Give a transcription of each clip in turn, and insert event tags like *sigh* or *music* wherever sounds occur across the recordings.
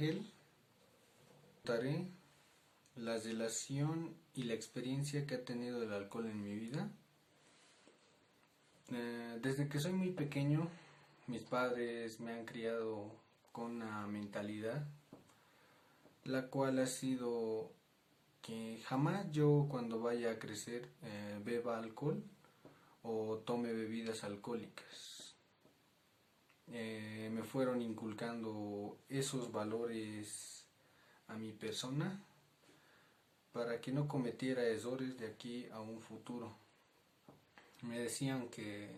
Ángel. La relación y la experiencia que ha tenido el alcohol en mi vida. Eh, desde que soy muy pequeño, mis padres me han criado con una mentalidad, la cual ha sido que jamás yo cuando vaya a crecer eh, beba alcohol o tome bebidas alcohólicas. Eh, me fueron inculcando esos valores a mi persona para que no cometiera errores de aquí a un futuro. Me decían que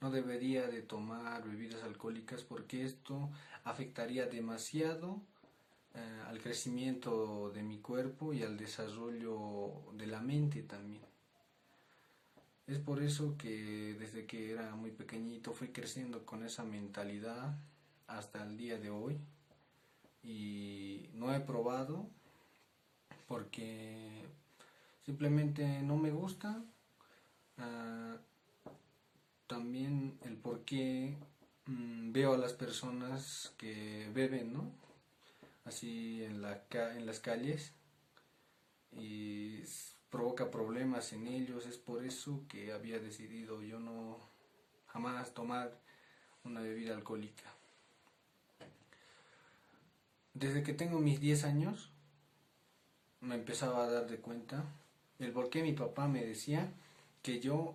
no debería de tomar bebidas alcohólicas porque esto afectaría demasiado eh, al crecimiento de mi cuerpo y al desarrollo de la mente también. Es por eso que desde que era muy pequeñito fui creciendo con esa mentalidad hasta el día de hoy y no he probado porque simplemente no me gusta. Ah, también el por qué mm, veo a las personas que beben, ¿no? Así en, la, en las calles y provoca problemas en ellos. Es por eso que había decidido yo no jamás tomar una bebida alcohólica. Desde que tengo mis 10 años me empezaba a dar de cuenta el por qué mi papá me decía que yo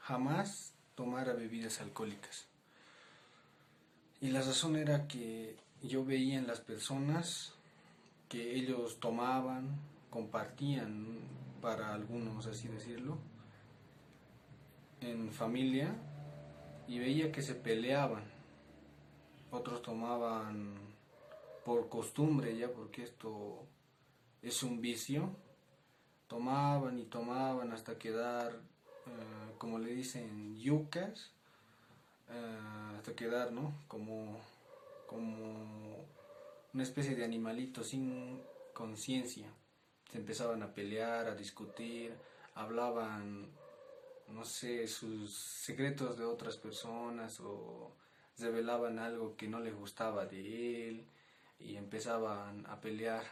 jamás tomara bebidas alcohólicas. Y la razón era que yo veía en las personas que ellos tomaban, compartían para algunos, así decirlo, en familia y veía que se peleaban. Otros tomaban por costumbre ya, porque esto es un vicio. Tomaban y tomaban hasta quedar, eh, como le dicen, yucas, eh, hasta quedar, ¿no? Como, como una especie de animalito sin conciencia se empezaban a pelear, a discutir, hablaban, no sé, sus secretos de otras personas o revelaban algo que no les gustaba de él y empezaban a pelear.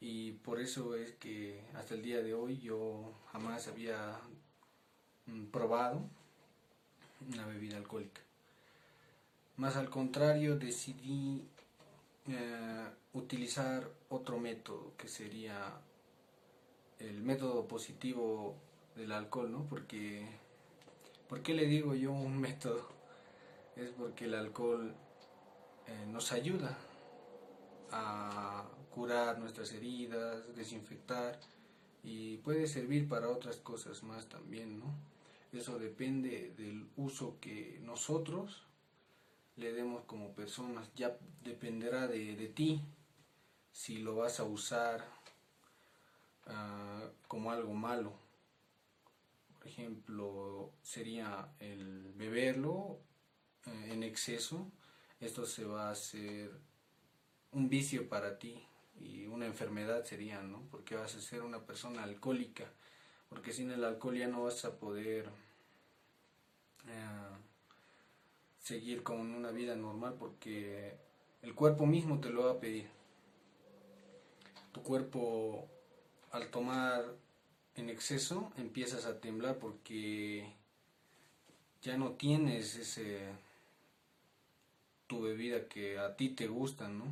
Y por eso es que hasta el día de hoy yo jamás había mm, probado una bebida alcohólica. Más al contrario, decidí eh, utilizar otro método que sería el método positivo del alcohol, ¿no? Porque, ¿por qué le digo yo un *laughs* método? Es porque el alcohol eh, nos ayuda a curar nuestras heridas, desinfectar y puede servir para otras cosas más también, ¿no? Eso depende del uso que nosotros le demos como personas. Ya dependerá de, ti si lo vas a usar ah, como algo malo. Por ejemplo, sería el beberlo eh, en exceso. Esto se va a hacer un vicio para ti y una enfermedad sería, ¿no? Porque vas a ser una persona alcohólica. Porque sin el alcohol ya no vas a poder... Eh, seguir con una vida normal porque el cuerpo mismo te lo va a pedir. Tu cuerpo al tomar en exceso empiezas a temblar porque ya no tienes ese tu bebida que a ti te gusta, ¿no?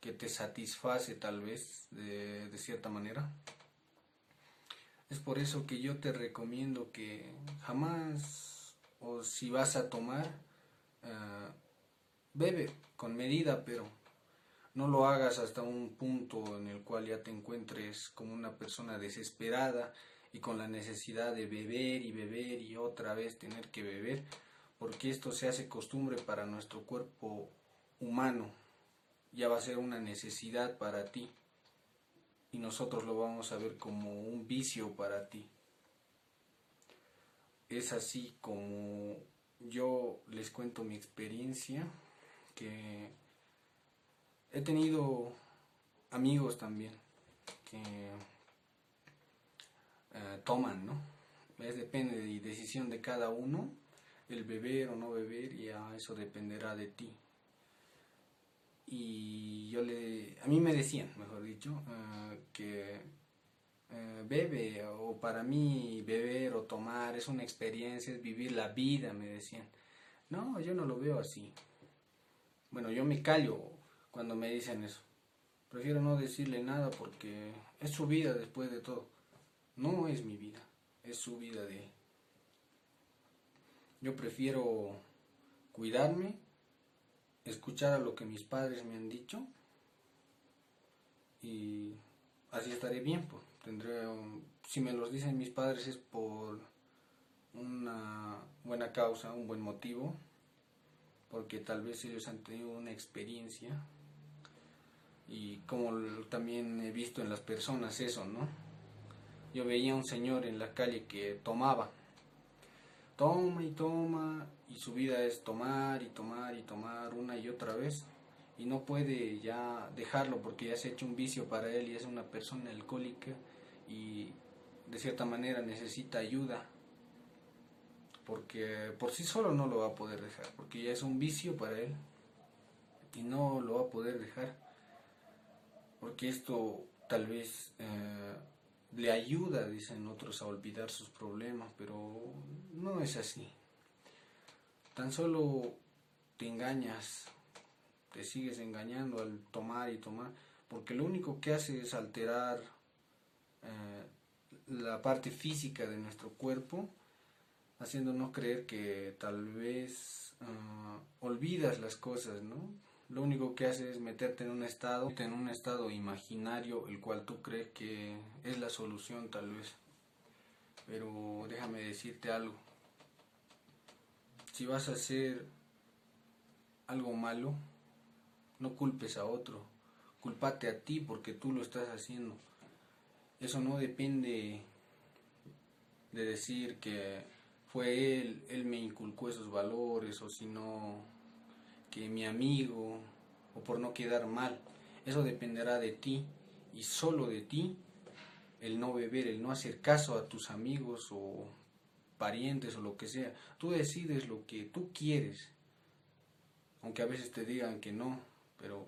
Que te satisface tal vez de, de cierta manera. Es por eso que yo te recomiendo que jamás o si vas a tomar Ah, bebe con medida, pero no lo hagas hasta un punto en el cual ya te encuentres como una persona desesperada y con la necesidad de beber y beber y otra vez tener que beber, porque esto se hace costumbre para nuestro cuerpo humano, ya va a ser una necesidad para ti y nosotros lo vamos a ver como un vicio para ti. Es así como yo les cuento mi experiencia, que he tenido amigos también que eh, toman, ¿no? Es depende de decisión de cada uno, el beber o no beber, y eso dependerá de ti. y yo le, a mí me decían, mejor dicho, eh, que eh, bebe o para mí beber o tomar es una experiencia, es vivir la vida, me decían. No, yo no lo veo así. Bueno, yo me callo cuando me dicen eso. Prefiero no decirle nada porque es su vida después de todo. No es mi vida, es su vida de. Yo prefiero cuidarme, escuchar a lo que mis padres me han dicho y así estaré bien. Pues. Tendré si me los dicen mis padres es por una buena causa, un buen motivo, porque tal vez ellos han tenido una experiencia y como también he visto en las personas eso, ¿no? Yo veía a un señor en la calle que tomaba, toma y toma, y su vida es tomar y tomar y tomar una y otra vez, y no puede ya dejarlo porque ya se ha hecho un vicio para él y es una persona alcohólica y de cierta manera necesita ayuda porque por sí solo no lo va a poder dejar, porque ya es un vicio para él y no lo va a poder dejar, porque esto tal vez eh, le ayuda, dicen otros, a olvidar sus problemas, pero no es así. Tan solo te engañas, te sigues engañando al tomar y tomar, porque lo único que hace es alterar eh, la parte física de nuestro cuerpo haciéndonos creer que tal vez ah, olvidas las cosas, ¿no? Lo único que hace es meterte en un estado, en un estado imaginario, el cual tú crees que es la solución tal vez. Pero déjame decirte algo. Si vas a hacer algo malo, no culpes a otro, culpate a ti porque tú lo estás haciendo. Eso no depende de decir que fue él, él me inculcó esos valores, o si no, que mi amigo, o por no quedar mal. Eso dependerá de ti y solo de ti el no beber, el no hacer caso a tus amigos o parientes o lo que sea. Tú decides lo que tú quieres, aunque a veces te digan que no, pero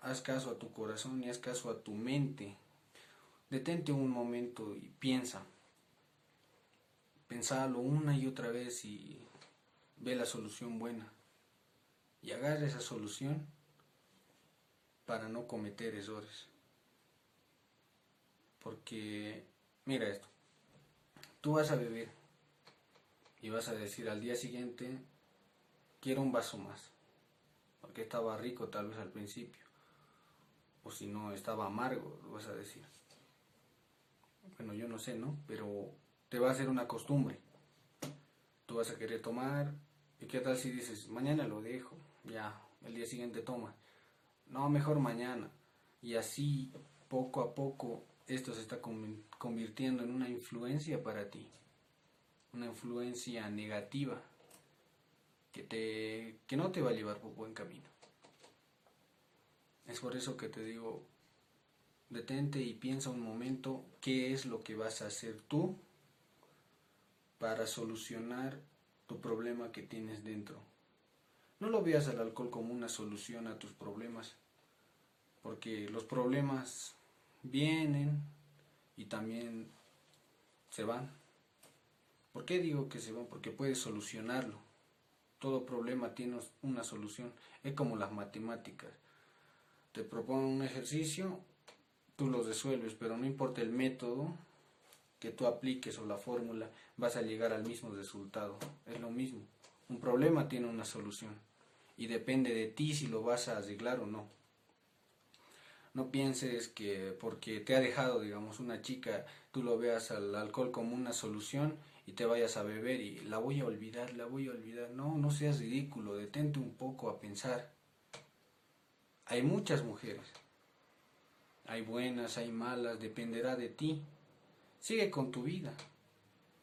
haz caso a tu corazón y haz caso a tu mente. Detente un momento y piensa pensarlo una y otra vez y ve la solución buena. Y agarra esa solución para no cometer errores. Porque, mira esto, tú vas a beber y vas a decir al día siguiente, quiero un vaso más. Porque estaba rico tal vez al principio. O si no, estaba amargo, lo vas a decir. Bueno, yo no sé, ¿no? Pero te va a ser una costumbre. Tú vas a querer tomar, ¿y qué tal si dices, mañana lo dejo? Ya, el día siguiente toma. No, mejor mañana. Y así, poco a poco, esto se está convirtiendo en una influencia para ti. Una influencia negativa que, te, que no te va a llevar por buen camino. Es por eso que te digo, detente y piensa un momento qué es lo que vas a hacer tú para solucionar tu problema que tienes dentro. No lo veas al alcohol como una solución a tus problemas, porque los problemas vienen y también se van. ¿Por qué digo que se van? Porque puedes solucionarlo. Todo problema tiene una solución. Es como las matemáticas. Te proponen un ejercicio, tú lo resuelves, pero no importa el método, que tú apliques o la fórmula, vas a llegar al mismo resultado. Es lo mismo. Un problema tiene una solución y depende de ti si lo vas a arreglar o no. No pienses que porque te ha dejado, digamos, una chica, tú lo veas al alcohol como una solución y te vayas a beber y la voy a olvidar, la voy a olvidar. No, no seas ridículo, detente un poco a pensar. Hay muchas mujeres. Hay buenas, hay malas, dependerá de ti. Sigue con tu vida.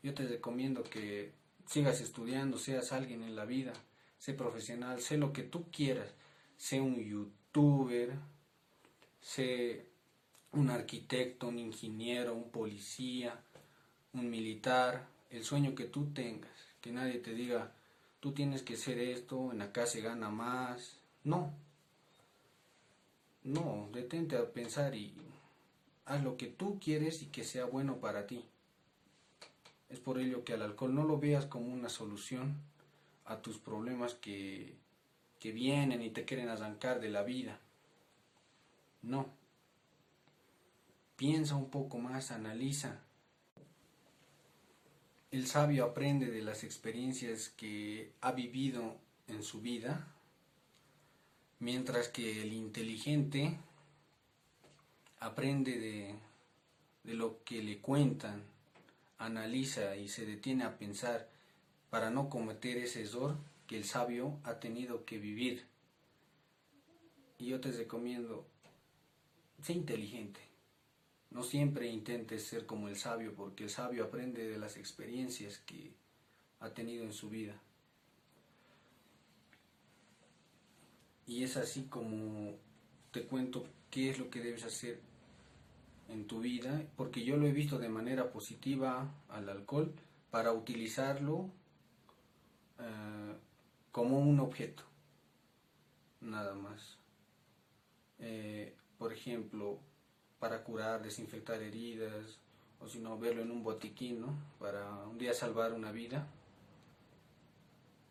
Yo te recomiendo que sigas estudiando, seas alguien en la vida, sé profesional, sé lo que tú quieras, sé un youtuber, sé un arquitecto, un ingeniero, un policía, un militar, el sueño que tú tengas, que nadie te diga, tú tienes que ser esto, en acá se gana más, no, No, detente a pensar y haz lo que tú quieres y que sea bueno para ti. Es por ello que al alcohol no lo veas como una solución a tus problemas que, que vienen y te quieren arrancar de la vida. No. Piensa un poco más, analiza. El sabio aprende de las experiencias que ha vivido en su vida, mientras que el inteligente aprende de, de lo que le cuentan, analiza y se detiene a pensar para no cometer ese error que el sabio ha tenido que vivir. Y yo te recomiendo, sé inteligente. No siempre intentes ser como el sabio, porque el sabio aprende de las experiencias que ha tenido en su vida. Y es así como te cuento qué es lo que debes hacer en tu vida, porque yo lo he visto de manera positiva al alcohol para utilizarlo eh, como un objeto, nada más. Eh, por ejemplo, para curar, desinfectar heridas, o si no, verlo en un botiquín, ¿no? Para un día salvar una vida.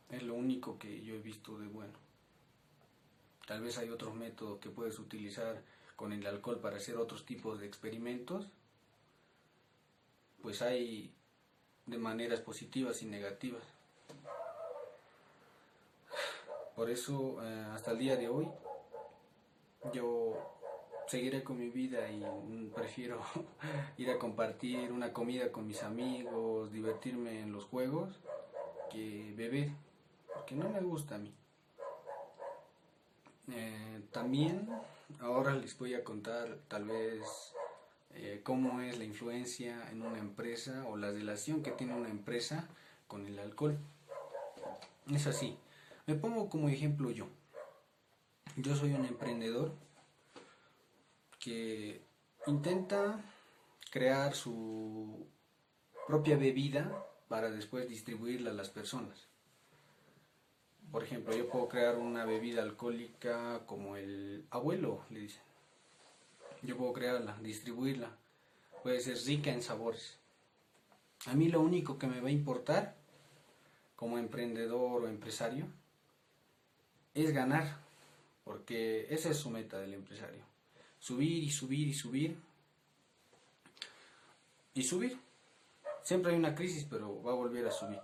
Es lo único que yo he visto de bueno. Tal vez hay otros métodos que puedes utilizar con el alcohol para hacer otros tipos de experimentos. Pues hay de maneras positivas y negativas. Por eso, eh, hasta el día de hoy, yo seguiré con mi vida y prefiero *laughs* ir a compartir una comida con mis amigos, divertirme en los juegos, que beber, porque no me gusta a mí. Eh, también ahora les voy a contar tal vez eh, cómo es la influencia en una empresa o la relación que tiene una empresa con el alcohol. Es así. Me pongo como ejemplo yo. Yo soy un emprendedor que intenta crear su propia bebida para después distribuirla a las personas. Por ejemplo, yo puedo crear una bebida alcohólica como el abuelo, le dicen. Yo puedo crearla, distribuirla. Puede ser rica en sabores. A mí lo único que me va a importar como emprendedor o empresario es ganar, porque esa es su meta del empresario. Subir y subir y subir. Y subir. Siempre hay una crisis, pero va a volver a subir.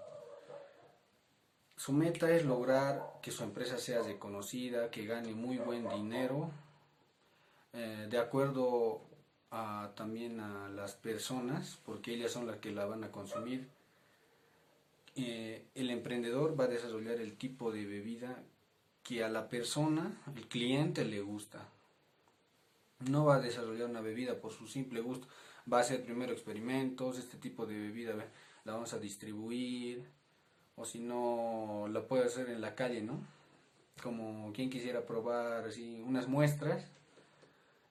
Su meta es lograr que su empresa sea reconocida, que gane muy buen dinero, eh, de acuerdo a, también a las personas, porque ellas son las que la van a consumir. Eh, el emprendedor va a desarrollar el tipo de bebida que a la persona, el cliente le gusta. No va a desarrollar una bebida por su simple gusto. Va a hacer primero experimentos, este tipo de bebida la vamos a distribuir. O si no, la puede hacer en la calle, ¿no? Como quien quisiera probar así unas muestras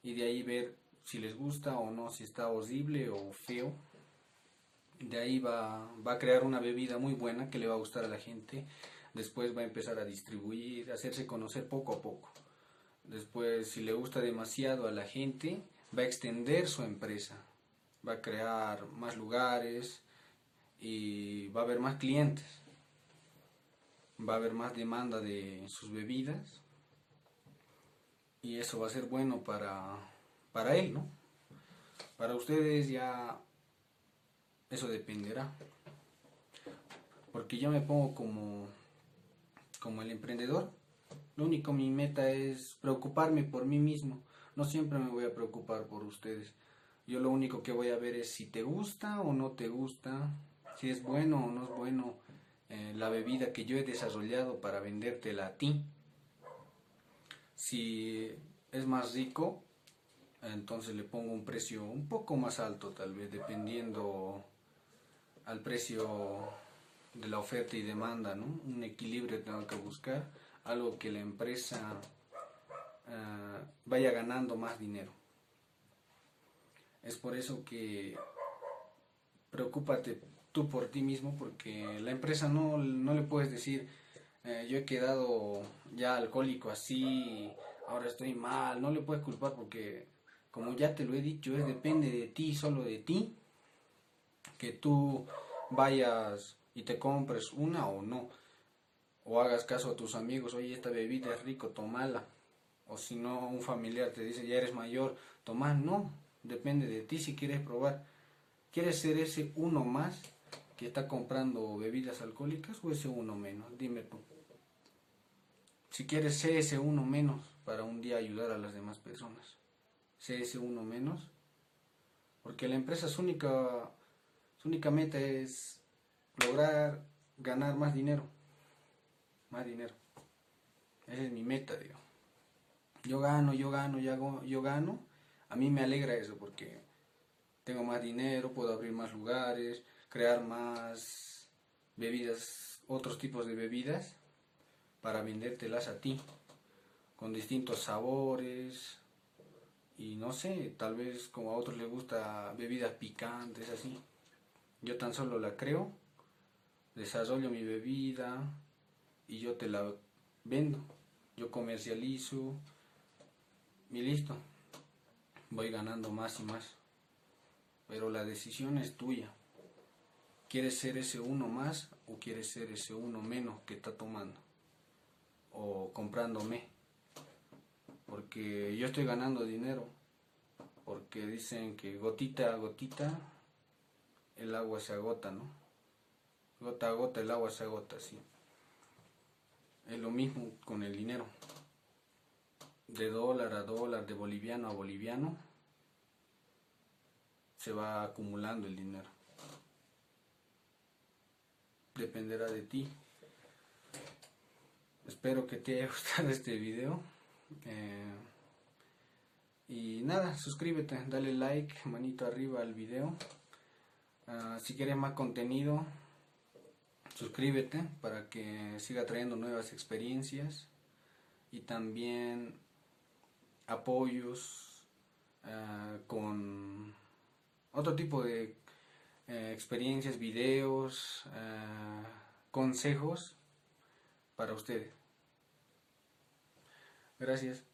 y de ahí ver si les gusta o no, si está horrible o feo. De ahí va, va a crear una bebida muy buena que le va a gustar a la gente después va a empezar a distribuir, a hacerse conocer poco a poco. Después, si le gusta demasiado a la gente, va a extender su empresa, va a crear más lugares y va a haber más clientes, va a haber más demanda de sus bebidas y eso va a ser bueno para, para él, ¿no? Para ustedes ya eso dependerá. Porque yo me pongo como como el emprendedor, lo único mi meta es preocuparme por mí mismo. No siempre me voy a preocupar por ustedes. Yo lo único que voy a ver es si te gusta o no te gusta, si es bueno o no es bueno eh, la bebida que yo he desarrollado para vendértela a ti. Si es más rico, entonces le pongo un precio un poco más alto tal vez, dependiendo al precio de la oferta y demanda, ¿no? Un equilibrio tengo que buscar, algo que la empresa ah, vaya ganando más dinero. Es por eso que preocúpate tú por ti mismo, porque la empresa no, no le puedes decir, eh, yo he quedado ya alcohólico así, ahora estoy mal, no le puedes culpar porque, como ya te lo he dicho, es depende de ti, solo de ti, que tú vayas y te compres una o no, o hagas caso a tus amigos, oye, esta bebida es rico, tomala, o si no, un familiar te dice, ya eres mayor, toma, no, depende de ti si quieres probar. ¿Quieres ser ese uno más está comprando bebidas alcohólicas o ese uno menos? Dime tú. Si quieres ser ese uno menos para un día ayudar a las demás personas, ser ese uno menos, porque la empresa su única, única meta es lograr ganar más dinero, más dinero. Esa es mi meta, digo. Yo gano, yo gano, yo, yo gano. A mí me alegra eso porque tengo más dinero, puedo abrir más lugares, crear más bebidas, otros tipos de bebidas para vendértelas a ti con distintos sabores y no sé, tal vez como a otros les gusta bebidas picantes así. Yo tan solo la creo, desarrollo mi bebida y yo te la vendo. Yo comercializo y listo. Voy ganando más y más pero la decisión es tuya. ¿Quieres ser ese uno más o quieres ser ese uno menos que está tomando? O comprándome. Porque yo estoy ganando dinero. Porque dicen que gotita a gotita el agua se agota, ¿no? Gota a gota el agua se agota, sí. Es lo mismo con el dinero. De dólar a dólar, de boliviano a boliviano se va acumulando el dinero. Dependerá de ti. Espero que te haya *laughs* gustado este video. Eh, y nada, suscríbete, dale like, manito arriba al video. Ah, si quieres más contenido, suscríbete para que siga trayendo nuevas experiencias y también apoyos ah, con otro tipo de eh, experiencias, videos, eh, consejos para ustedes. Gracias.